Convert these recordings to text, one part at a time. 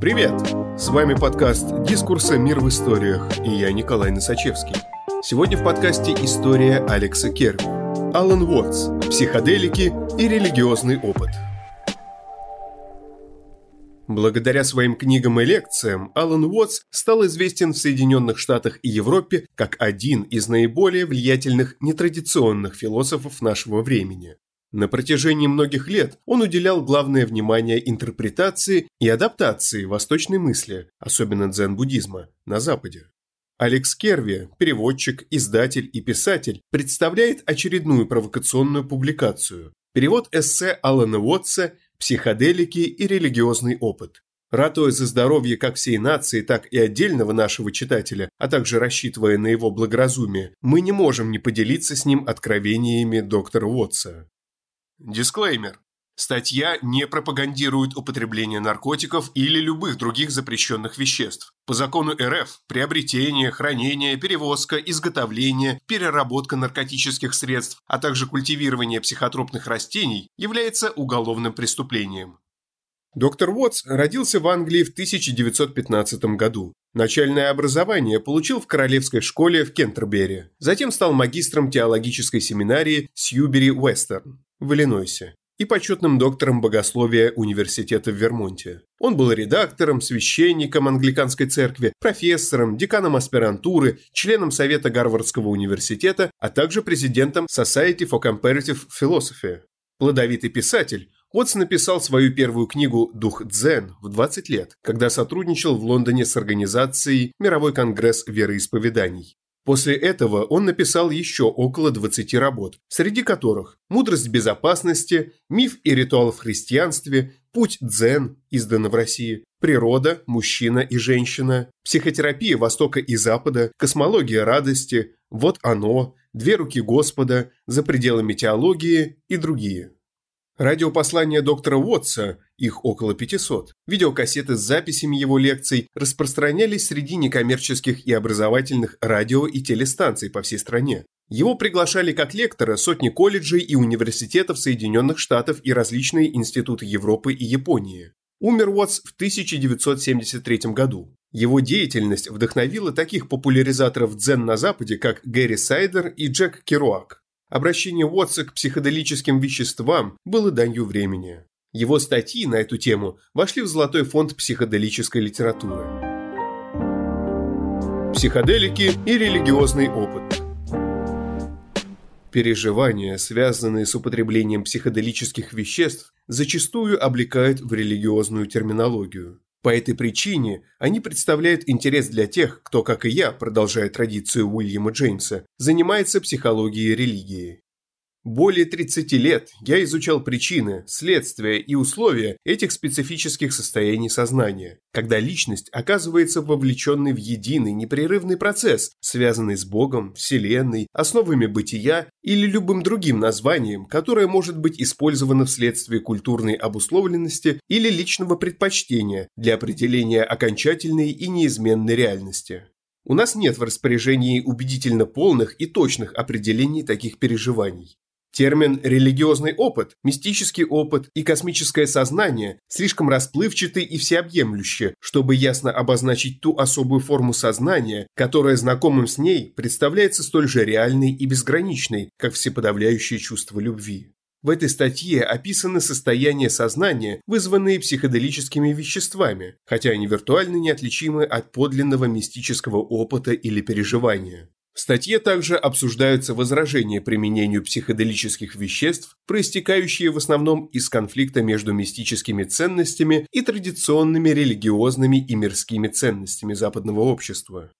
Привет! С вами подкаст «Дискурсы. Мир в историях» и я Николай Носачевский. Сегодня в подкасте история Алекса Керви. Алан Уотс. Психоделики и религиозный опыт. Благодаря своим книгам и лекциям Алан Уотс стал известен в Соединенных Штатах и Европе как один из наиболее влиятельных нетрадиционных философов нашего времени. На протяжении многих лет он уделял главное внимание интерпретации и адаптации восточной мысли, особенно дзен-буддизма, на Западе. Алекс Керви, переводчик, издатель и писатель, представляет очередную провокационную публикацию. Перевод эссе Алана Уотса «Психоделики и религиозный опыт». Ратуя за здоровье как всей нации, так и отдельного нашего читателя, а также рассчитывая на его благоразумие, мы не можем не поделиться с ним откровениями доктора Уотса. Дисклеймер. Статья не пропагандирует употребление наркотиков или любых других запрещенных веществ. По закону РФ приобретение, хранение, перевозка, изготовление, переработка наркотических средств, а также культивирование психотропных растений является уголовным преступлением. Доктор Уотс родился в Англии в 1915 году. Начальное образование получил в Королевской школе в Кентербери. Затем стал магистром теологической семинарии Сьюбери Уэстерн в Иллинойсе и почетным доктором богословия университета в Вермонте. Он был редактором, священником англиканской церкви, профессором, деканом аспирантуры, членом Совета Гарвардского университета, а также президентом Society for Comparative Philosophy. Плодовитый писатель, Уотс написал свою первую книгу «Дух Дзен» в 20 лет, когда сотрудничал в Лондоне с организацией Мировой конгресс вероисповеданий. После этого он написал еще около 20 работ, среди которых «Мудрость безопасности», «Миф и ритуал в христианстве», «Путь дзен», издано в России, «Природа», «Мужчина и женщина», «Психотерапия Востока и Запада», «Космология радости», «Вот оно», «Две руки Господа», «За пределами теологии» и другие. Радиопослания доктора Уотса, их около 500, видеокассеты с записями его лекций распространялись среди некоммерческих и образовательных радио и телестанций по всей стране. Его приглашали как лектора сотни колледжей и университетов Соединенных Штатов и различные институты Европы и Японии. Умер Уотс в 1973 году. Его деятельность вдохновила таких популяризаторов дзен на Западе, как Гэри Сайдер и Джек Керуак. Обращение Уотса к психоделическим веществам было данью времени. Его статьи на эту тему вошли в золотой фонд психоделической литературы. Психоделики и религиозный опыт Переживания, связанные с употреблением психоделических веществ, зачастую облекают в религиозную терминологию. По этой причине они представляют интерес для тех, кто, как и я, продолжая традицию Уильяма Джеймса, занимается психологией религии. Более 30 лет я изучал причины, следствия и условия этих специфических состояний сознания, когда личность оказывается вовлеченной в единый непрерывный процесс, связанный с Богом, Вселенной, основами бытия или любым другим названием, которое может быть использовано вследствие культурной обусловленности или личного предпочтения для определения окончательной и неизменной реальности. У нас нет в распоряжении убедительно полных и точных определений таких переживаний. Термин «религиозный опыт», «мистический опыт» и «космическое сознание» слишком расплывчаты и всеобъемлющие, чтобы ясно обозначить ту особую форму сознания, которая знакомым с ней представляется столь же реальной и безграничной, как всеподавляющее чувство любви. В этой статье описаны состояния сознания, вызванные психоделическими веществами, хотя они виртуально неотличимы от подлинного мистического опыта или переживания. В статье также обсуждаются возражения применению психоделических веществ, проистекающие в основном из конфликта между мистическими ценностями и традиционными религиозными и мирскими ценностями западного общества.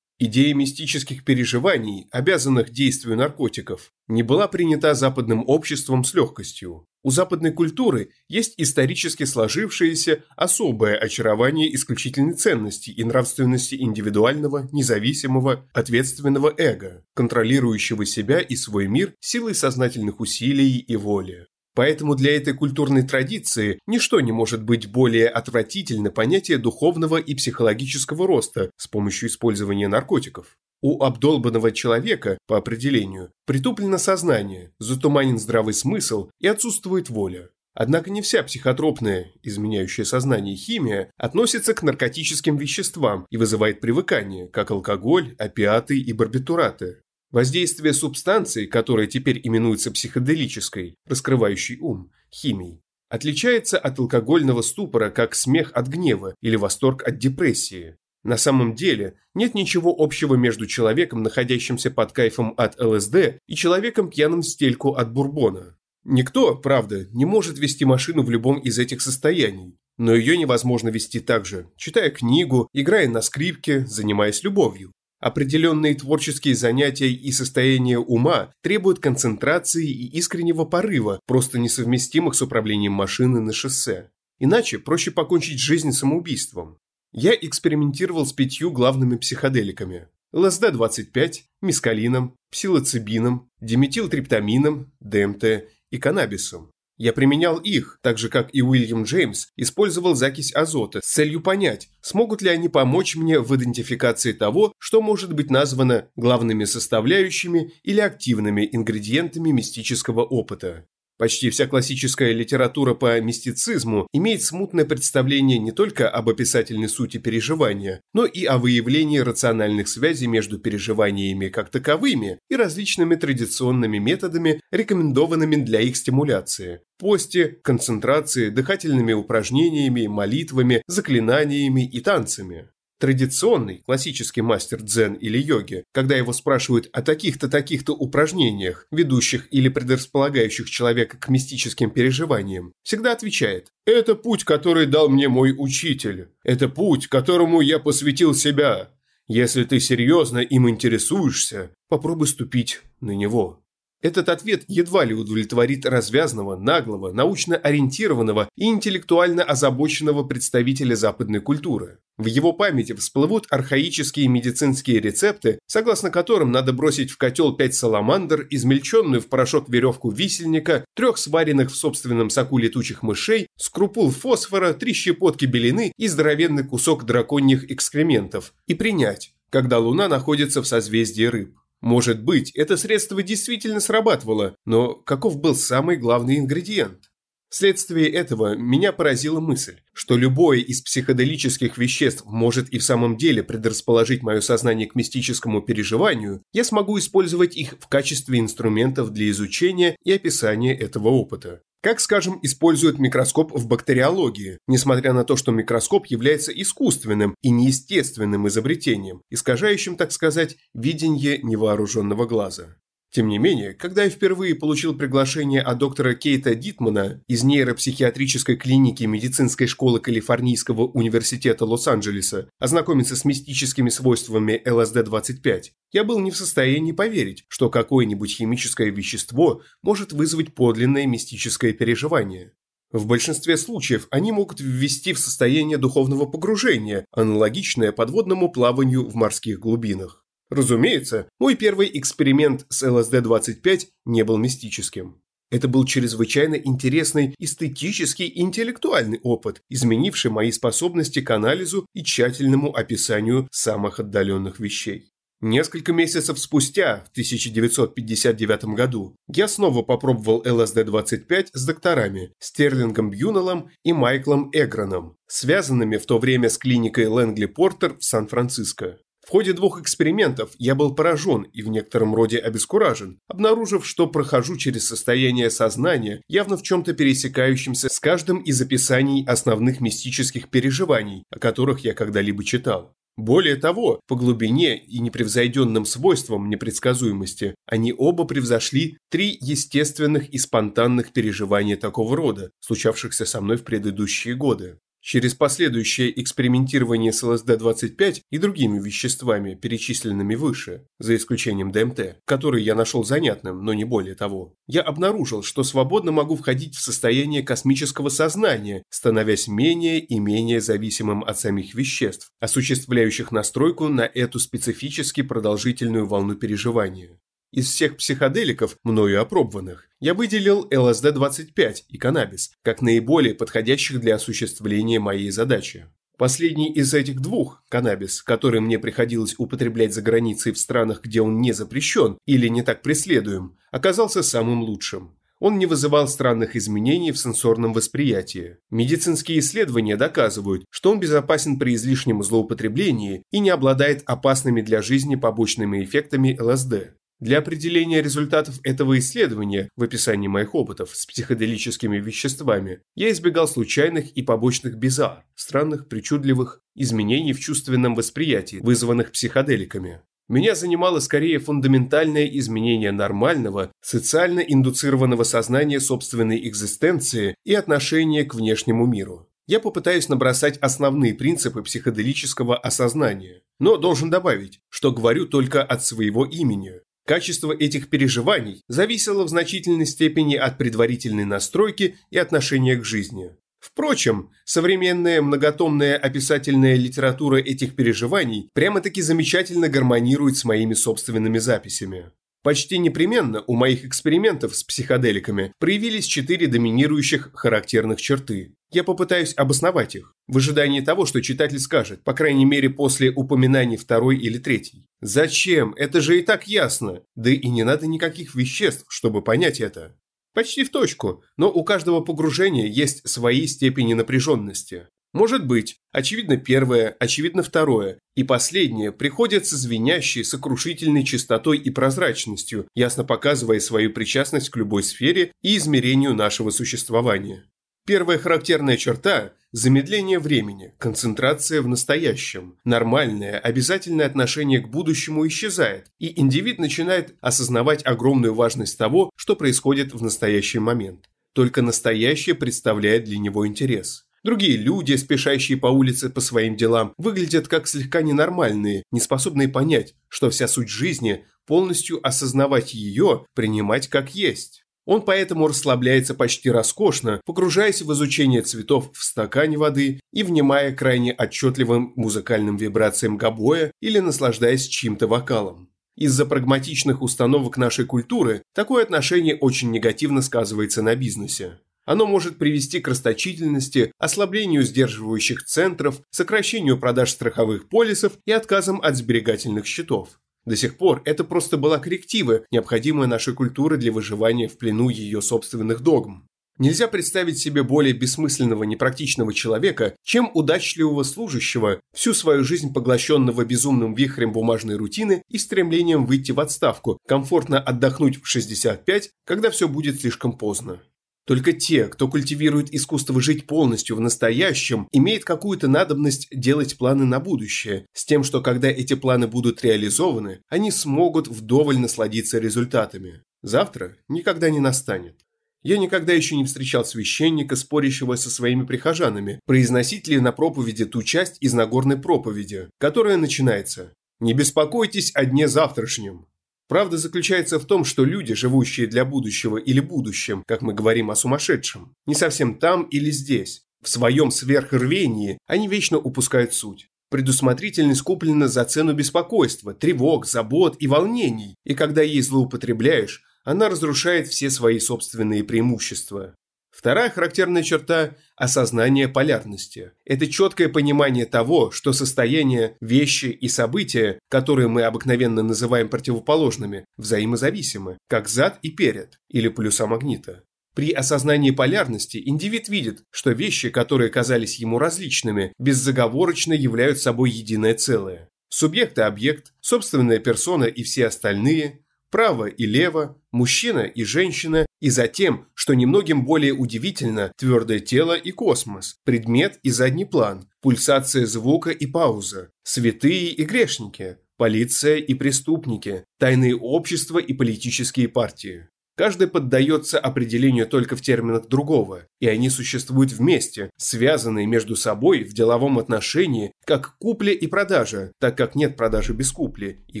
Идея мистических переживаний, обязанных действию наркотиков, не была принята западным обществом с легкостью. У западной культуры есть исторически сложившееся особое очарование исключительной ценности и нравственности индивидуального, независимого, ответственного эго, контролирующего себя и свой мир силой сознательных усилий и воли. Поэтому для этой культурной традиции ничто не может быть более отвратительно понятия духовного и психологического роста с помощью использования наркотиков. У обдолбанного человека, по определению, притуплено сознание, затуманен здравый смысл и отсутствует воля. Однако не вся психотропная, изменяющая сознание химия, относится к наркотическим веществам и вызывает привыкание, как алкоголь, опиаты и барбитураты. Воздействие субстанции, которая теперь именуется психоделической, раскрывающей ум, химией, отличается от алкогольного ступора как смех от гнева или восторг от депрессии. На самом деле нет ничего общего между человеком, находящимся под кайфом от ЛСД, и человеком пьяным в стельку от бурбона. Никто, правда, не может вести машину в любом из этих состояний, но ее невозможно вести так же, читая книгу, играя на скрипке, занимаясь любовью. Определенные творческие занятия и состояние ума требуют концентрации и искреннего порыва, просто несовместимых с управлением машины на шоссе. Иначе проще покончить жизнь самоубийством. Я экспериментировал с пятью главными психоделиками. ЛСД-25, мискалином, псилоцибином, диметилтриптамином, ДМТ и каннабисом. Я применял их, так же как и Уильям Джеймс, использовал закись азота с целью понять, смогут ли они помочь мне в идентификации того, что может быть названо главными составляющими или активными ингредиентами мистического опыта. Почти вся классическая литература по мистицизму имеет смутное представление не только об описательной сути переживания, но и о выявлении рациональных связей между переживаниями как таковыми и различными традиционными методами, рекомендованными для их стимуляции – посте, концентрации, дыхательными упражнениями, молитвами, заклинаниями и танцами. Традиционный, классический мастер дзен или йоги, когда его спрашивают о таких-то таких-то упражнениях, ведущих или предрасполагающих человека к мистическим переживаниям, всегда отвечает «Это путь, который дал мне мой учитель. Это путь, которому я посвятил себя. Если ты серьезно им интересуешься, попробуй ступить на него». Этот ответ едва ли удовлетворит развязного, наглого, научно ориентированного и интеллектуально озабоченного представителя западной культуры. В его памяти всплывут архаические медицинские рецепты, согласно которым надо бросить в котел пять саламандр, измельченную в порошок веревку висельника, трех сваренных в собственном соку летучих мышей, скрупул фосфора, три щепотки белины и здоровенный кусок драконьих экскрементов, и принять, когда Луна находится в созвездии рыб. Может быть, это средство действительно срабатывало, но каков был самый главный ингредиент? Вследствие этого меня поразила мысль, что любое из психоделических веществ может и в самом деле предрасположить мое сознание к мистическому переживанию, я смогу использовать их в качестве инструментов для изучения и описания этого опыта. Как, скажем, используют микроскоп в бактериологии, несмотря на то, что микроскоп является искусственным и неестественным изобретением, искажающим, так сказать, видение невооруженного глаза. Тем не менее, когда я впервые получил приглашение от доктора Кейта Дитмана из нейропсихиатрической клиники медицинской школы Калифорнийского университета Лос-Анджелеса ознакомиться с мистическими свойствами ЛСД-25, я был не в состоянии поверить, что какое-нибудь химическое вещество может вызвать подлинное мистическое переживание. В большинстве случаев они могут ввести в состояние духовного погружения, аналогичное подводному плаванию в морских глубинах. Разумеется, мой первый эксперимент с ЛСД-25 не был мистическим. Это был чрезвычайно интересный эстетический и интеллектуальный опыт, изменивший мои способности к анализу и тщательному описанию самых отдаленных вещей. Несколько месяцев спустя, в 1959 году, я снова попробовал ЛСД-25 с докторами Стерлингом Бьюнеллом и Майклом Эгроном, связанными в то время с клиникой Лэнгли Портер в Сан-Франциско. В ходе двух экспериментов я был поражен и в некотором роде обескуражен, обнаружив, что прохожу через состояние сознания, явно в чем-то пересекающимся с каждым из описаний основных мистических переживаний, о которых я когда-либо читал. Более того, по глубине и непревзойденным свойствам непредсказуемости они оба превзошли три естественных и спонтанных переживания такого рода, случавшихся со мной в предыдущие годы. Через последующее экспериментирование с ЛСД-25 и другими веществами, перечисленными выше, за исключением ДМТ, который я нашел занятным, но не более того, я обнаружил, что свободно могу входить в состояние космического сознания, становясь менее и менее зависимым от самих веществ, осуществляющих настройку на эту специфически продолжительную волну переживания. Из всех психоделиков, мною опробованных, я выделил ЛСД-25 и каннабис, как наиболее подходящих для осуществления моей задачи. Последний из этих двух, каннабис, который мне приходилось употреблять за границей в странах, где он не запрещен или не так преследуем, оказался самым лучшим. он не вызывал странных изменений в сенсорном восприятии. Медицинские исследования доказывают, что он безопасен при излишнем злоупотреблении и не обладает опасными для жизни побочными эффектами ЛСД. Для определения результатов этого исследования в описании моих опытов с психоделическими веществами я избегал случайных и побочных bizarre, странных, причудливых изменений в чувственном восприятии, вызванных психоделиками. Меня занимало скорее фундаментальное изменение нормального, социально индуцированного сознания собственной экзистенции и отношения к внешнему миру. Я попытаюсь набросать основные принципы психоделического осознания, но должен добавить, что говорю только от своего имени. Качество этих переживаний зависело в значительной степени от предварительной настройки и отношения к жизни. Впрочем, современная многотомная описательная литература этих переживаний прямо-таки замечательно гармонирует с моими собственными записями. Почти непременно у моих экспериментов с психоделиками проявились четыре доминирующих характерных черты. Я попытаюсь обосновать их, в ожидании того, что читатель скажет, по крайней мере после упоминаний второй или третьей. Зачем? Это же и так ясно. Да и не надо никаких веществ, чтобы понять это. Почти в точку, но у каждого погружения есть свои степени напряженности. Может быть, очевидно первое, очевидно второе, и последнее приходят со звенящей, сокрушительной чистотой и прозрачностью, ясно показывая свою причастность к любой сфере и измерению нашего существования. Первая характерная черта – замедление времени, концентрация в настоящем. Нормальное, обязательное отношение к будущему исчезает, и индивид начинает осознавать огромную важность того, что происходит в настоящий момент. Только настоящее представляет для него интерес. Другие люди, спешащие по улице по своим делам, выглядят как слегка ненормальные, неспособные понять, что вся суть жизни – полностью осознавать ее, принимать как есть. Он поэтому расслабляется почти роскошно, погружаясь в изучение цветов в стакане воды и внимая крайне отчетливым музыкальным вибрациям гобоя или наслаждаясь чьим-то вокалом. Из-за прагматичных установок нашей культуры такое отношение очень негативно сказывается на бизнесе. Оно может привести к расточительности, ослаблению сдерживающих центров, сокращению продаж страховых полисов и отказам от сберегательных счетов. До сих пор это просто была корректива, необходимая нашей культуре для выживания в плену ее собственных догм. Нельзя представить себе более бессмысленного, непрактичного человека, чем удачливого служащего, всю свою жизнь поглощенного безумным вихрем бумажной рутины и стремлением выйти в отставку, комфортно отдохнуть в 65, когда все будет слишком поздно. Только те, кто культивирует искусство жить полностью в настоящем, имеют какую-то надобность делать планы на будущее, с тем, что когда эти планы будут реализованы, они смогут вдоволь насладиться результатами. Завтра никогда не настанет. Я никогда еще не встречал священника, спорящего со своими прихожанами, произносить ли на проповеди ту часть из Нагорной проповеди, которая начинается «Не беспокойтесь о дне завтрашнем». Правда заключается в том, что люди, живущие для будущего или будущем, как мы говорим о сумасшедшем, не совсем там или здесь. В своем сверхрвении они вечно упускают суть. Предусмотрительность куплена за цену беспокойства, тревог, забот и волнений, и когда ей злоупотребляешь, она разрушает все свои собственные преимущества. Вторая характерная черта – осознание полярности. Это четкое понимание того, что состояние, вещи и события, которые мы обыкновенно называем противоположными, взаимозависимы, как зад и перед, или полюса магнита. При осознании полярности индивид видит, что вещи, которые казались ему различными, беззаговорочно являются собой единое целое. Субъект и объект, собственная персона и все остальные, право и лево, мужчина и женщина, и затем, что немногим более удивительно, твердое тело и космос, предмет и задний план, пульсация звука и пауза, святые и грешники, полиция и преступники, тайные общества и политические партии. Каждый поддается определению только в терминах другого, и они существуют вместе, связанные между собой в деловом отношении, как купля и продажа, так как нет продажи без купли и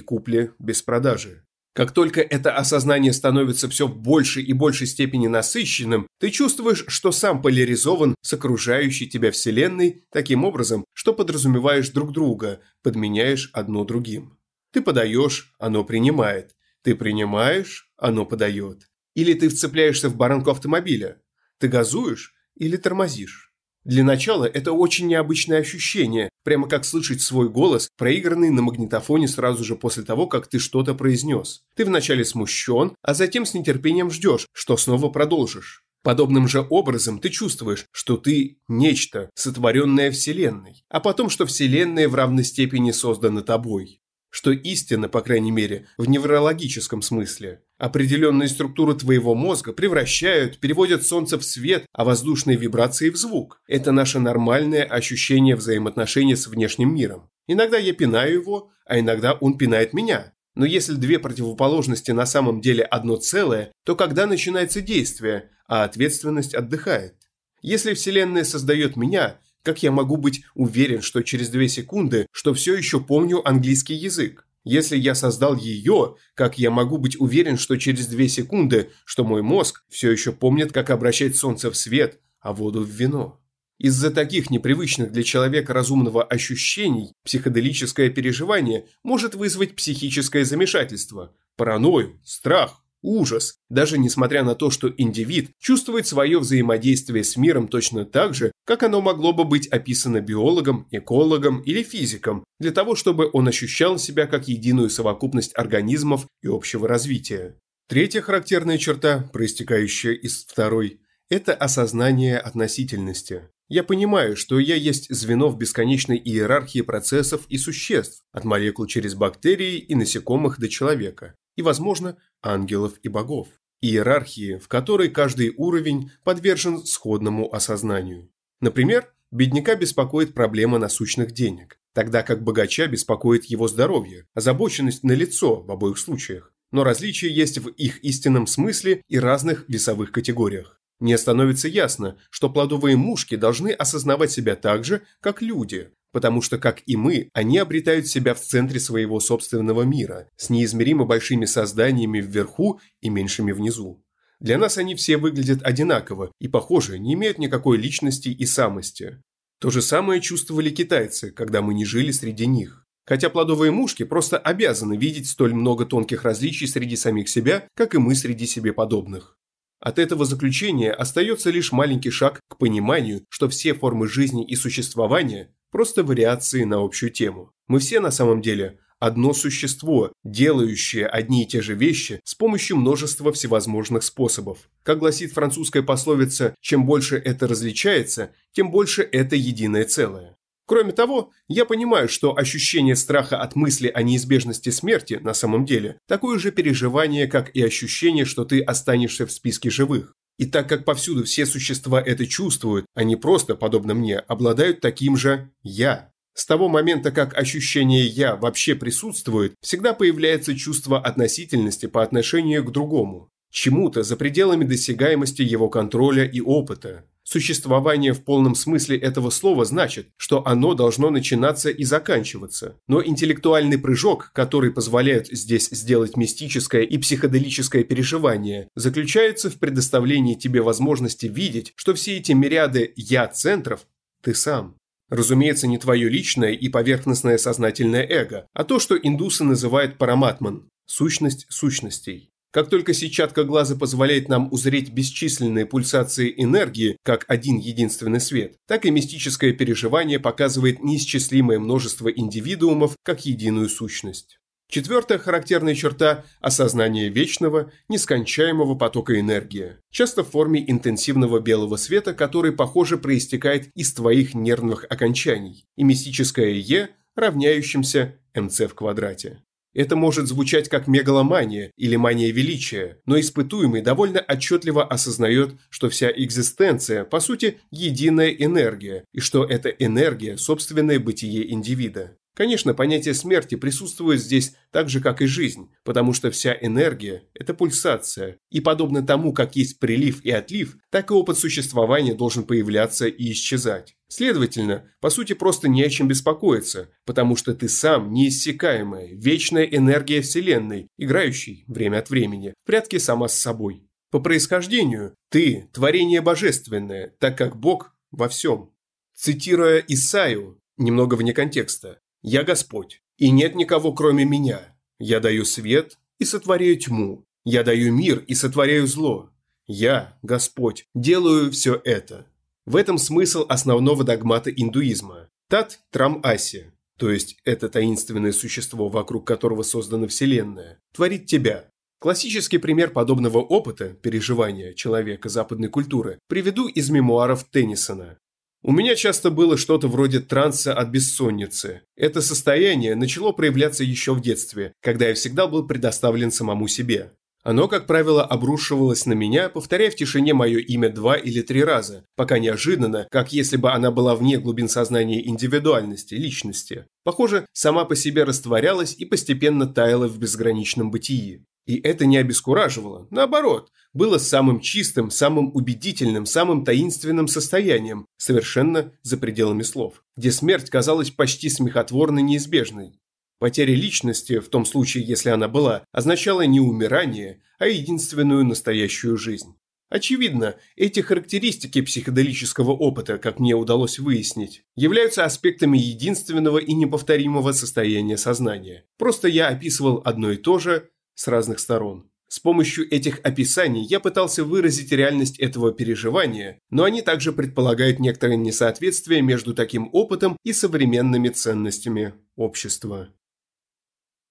купли без продажи. Как только это осознание становится все в большей и большей степени насыщенным, ты чувствуешь, что сам поляризован с окружающей тебя Вселенной таким образом, что подразумеваешь друг друга, подменяешь одно другим. Ты подаешь, оно принимает. Ты принимаешь, оно подает. Или ты вцепляешься в баранку автомобиля. Ты газуешь или тормозишь. Для начала это очень необычное ощущение, прямо как слышать свой голос, проигранный на магнитофоне сразу же после того, как ты что-то произнес. Ты вначале смущен, а затем с нетерпением ждешь, что снова продолжишь. Подобным же образом ты чувствуешь, что ты – нечто, сотворенное Вселенной, а потом, что Вселенная в равной степени создана тобой что истина, по крайней мере, в неврологическом смысле. Определенные структуры твоего мозга превращают, переводят солнце в свет, а воздушные вибрации в звук. Это наше нормальное ощущение взаимоотношения с внешним миром. Иногда я пинаю его, а иногда он пинает меня. Но если две противоположности на самом деле одно целое, то когда начинается действие, а ответственность отдыхает? Если Вселенная создает меня, как я могу быть уверен, что через две секунды, что все еще помню английский язык? Если я создал ее, как я могу быть уверен, что через две секунды, что мой мозг все еще помнит, как обращать солнце в свет, а воду в вино? Из-за таких непривычных для человека разумного ощущений психоделическое переживание может вызвать психическое замешательство, паранойю, страх, ужас, даже несмотря на то, что индивид чувствует свое взаимодействие с миром точно так же, как оно могло бы быть описано биологом, экологом или физиком, для того, чтобы он ощущал себя как единую совокупность организмов и общего развития. Третья характерная черта, проистекающая из второй, это осознание относительности. Я понимаю, что я есть звено в бесконечной иерархии процессов и существ, от молекул через бактерии и насекомых до человека и, возможно, ангелов и богов. Иерархии, в которой каждый уровень подвержен сходному осознанию. Например, бедняка беспокоит проблема насущных денег, тогда как богача беспокоит его здоровье, озабоченность на лицо в обоих случаях. Но различия есть в их истинном смысле и разных весовых категориях. Мне становится ясно, что плодовые мушки должны осознавать себя так же, как люди, потому что, как и мы, они обретают себя в центре своего собственного мира, с неизмеримо большими созданиями вверху и меньшими внизу. Для нас они все выглядят одинаково и, похоже, не имеют никакой личности и самости. То же самое чувствовали китайцы, когда мы не жили среди них. Хотя плодовые мушки просто обязаны видеть столь много тонких различий среди самих себя, как и мы среди себе подобных. От этого заключения остается лишь маленький шаг к пониманию, что все формы жизни и существования Просто вариации на общую тему. Мы все на самом деле одно существо, делающее одни и те же вещи с помощью множества всевозможных способов. Как гласит французская пословица, чем больше это различается, тем больше это единое целое. Кроме того, я понимаю, что ощущение страха от мысли о неизбежности смерти на самом деле такое же переживание, как и ощущение, что ты останешься в списке живых. И так как повсюду все существа это чувствуют, они просто, подобно мне, обладают таким же «я». С того момента, как ощущение «я» вообще присутствует, всегда появляется чувство относительности по отношению к другому, чему-то за пределами досягаемости его контроля и опыта. Существование в полном смысле этого слова значит, что оно должно начинаться и заканчиваться. Но интеллектуальный прыжок, который позволяет здесь сделать мистическое и психоделическое переживание, заключается в предоставлении тебе возможности видеть, что все эти мириады «я-центров» – ты сам. Разумеется, не твое личное и поверхностное сознательное эго, а то, что индусы называют параматман – сущность сущностей. Как только сетчатка глаза позволяет нам узреть бесчисленные пульсации энергии, как один единственный свет, так и мистическое переживание показывает неисчислимое множество индивидуумов как единую сущность. Четвертая характерная черта – осознание вечного, нескончаемого потока энергии, часто в форме интенсивного белого света, который, похоже, проистекает из твоих нервных окончаний, и мистическое «е», равняющимся МЦ в квадрате. Это может звучать как мегаломания или мания величия, но испытуемый довольно отчетливо осознает, что вся экзистенция, по сути, единая энергия, и что эта энергия – собственное бытие индивида. Конечно, понятие смерти присутствует здесь так же, как и жизнь, потому что вся энергия – это пульсация, и подобно тому, как есть прилив и отлив, так и опыт существования должен появляться и исчезать. Следовательно, по сути просто не о чем беспокоиться, потому что ты сам неиссякаемая, вечная энергия Вселенной, играющий, время от времени, в прятки сама с собой. По происхождению, ты – творение божественное, так как Бог во всем. Цитируя Исаию, немного вне контекста, я Господь, и нет никого кроме меня. Я даю свет и сотворяю тьму. Я даю мир и сотворяю зло. Я, Господь, делаю все это. В этом смысл основного догмата индуизма. Тат Трам Аси, то есть это таинственное существо, вокруг которого создана Вселенная, творит тебя. Классический пример подобного опыта, переживания человека западной культуры, приведу из мемуаров Теннисона. У меня часто было что-то вроде транса от бессонницы. Это состояние начало проявляться еще в детстве, когда я всегда был предоставлен самому себе. Оно, как правило, обрушивалось на меня, повторяя в тишине мое имя два или три раза, пока неожиданно, как если бы она была вне глубин сознания индивидуальности, личности. Похоже, сама по себе растворялась и постепенно таяла в безграничном бытии. И это не обескураживало, наоборот, было самым чистым, самым убедительным, самым таинственным состоянием, совершенно за пределами слов, где смерть казалась почти смехотворно неизбежной. Потеря личности, в том случае, если она была, означала не умирание, а единственную настоящую жизнь. Очевидно, эти характеристики психоделического опыта, как мне удалось выяснить, являются аспектами единственного и неповторимого состояния сознания. Просто я описывал одно и то же с разных сторон. С помощью этих описаний я пытался выразить реальность этого переживания, но они также предполагают некоторое несоответствие между таким опытом и современными ценностями общества.